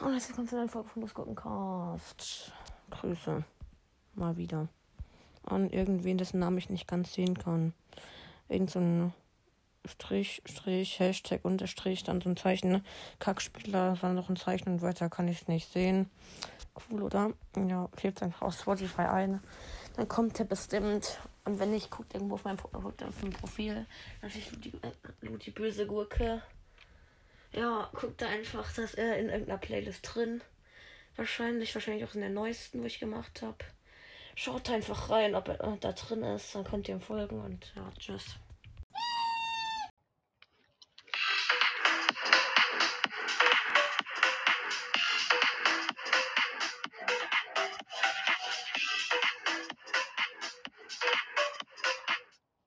Und jetzt kommt eine Folge von Losgurkencast. Grüße. Mal wieder. An irgendwen, dessen Namen ich nicht ganz sehen kann. Irgend so ein Strich, Strich, Hashtag, Unterstrich, dann so ein Zeichen. Ne? Kackspieler, dann noch ein Zeichen und weiter kann ich es nicht sehen. Cool, oder? Ja, klebt einfach auf Spotify ein. Dann kommt er bestimmt. Und wenn nicht, guckt irgendwo auf meinem, auf meinem Profil. Natürlich die, äh, die böse Gurke. Ja, guckt da einfach, dass er in irgendeiner Playlist drin. Wahrscheinlich, wahrscheinlich auch in der neuesten, wo ich gemacht habe. Schaut einfach rein, ob er da drin ist. Dann könnt ihr ihm folgen und ja, tschüss.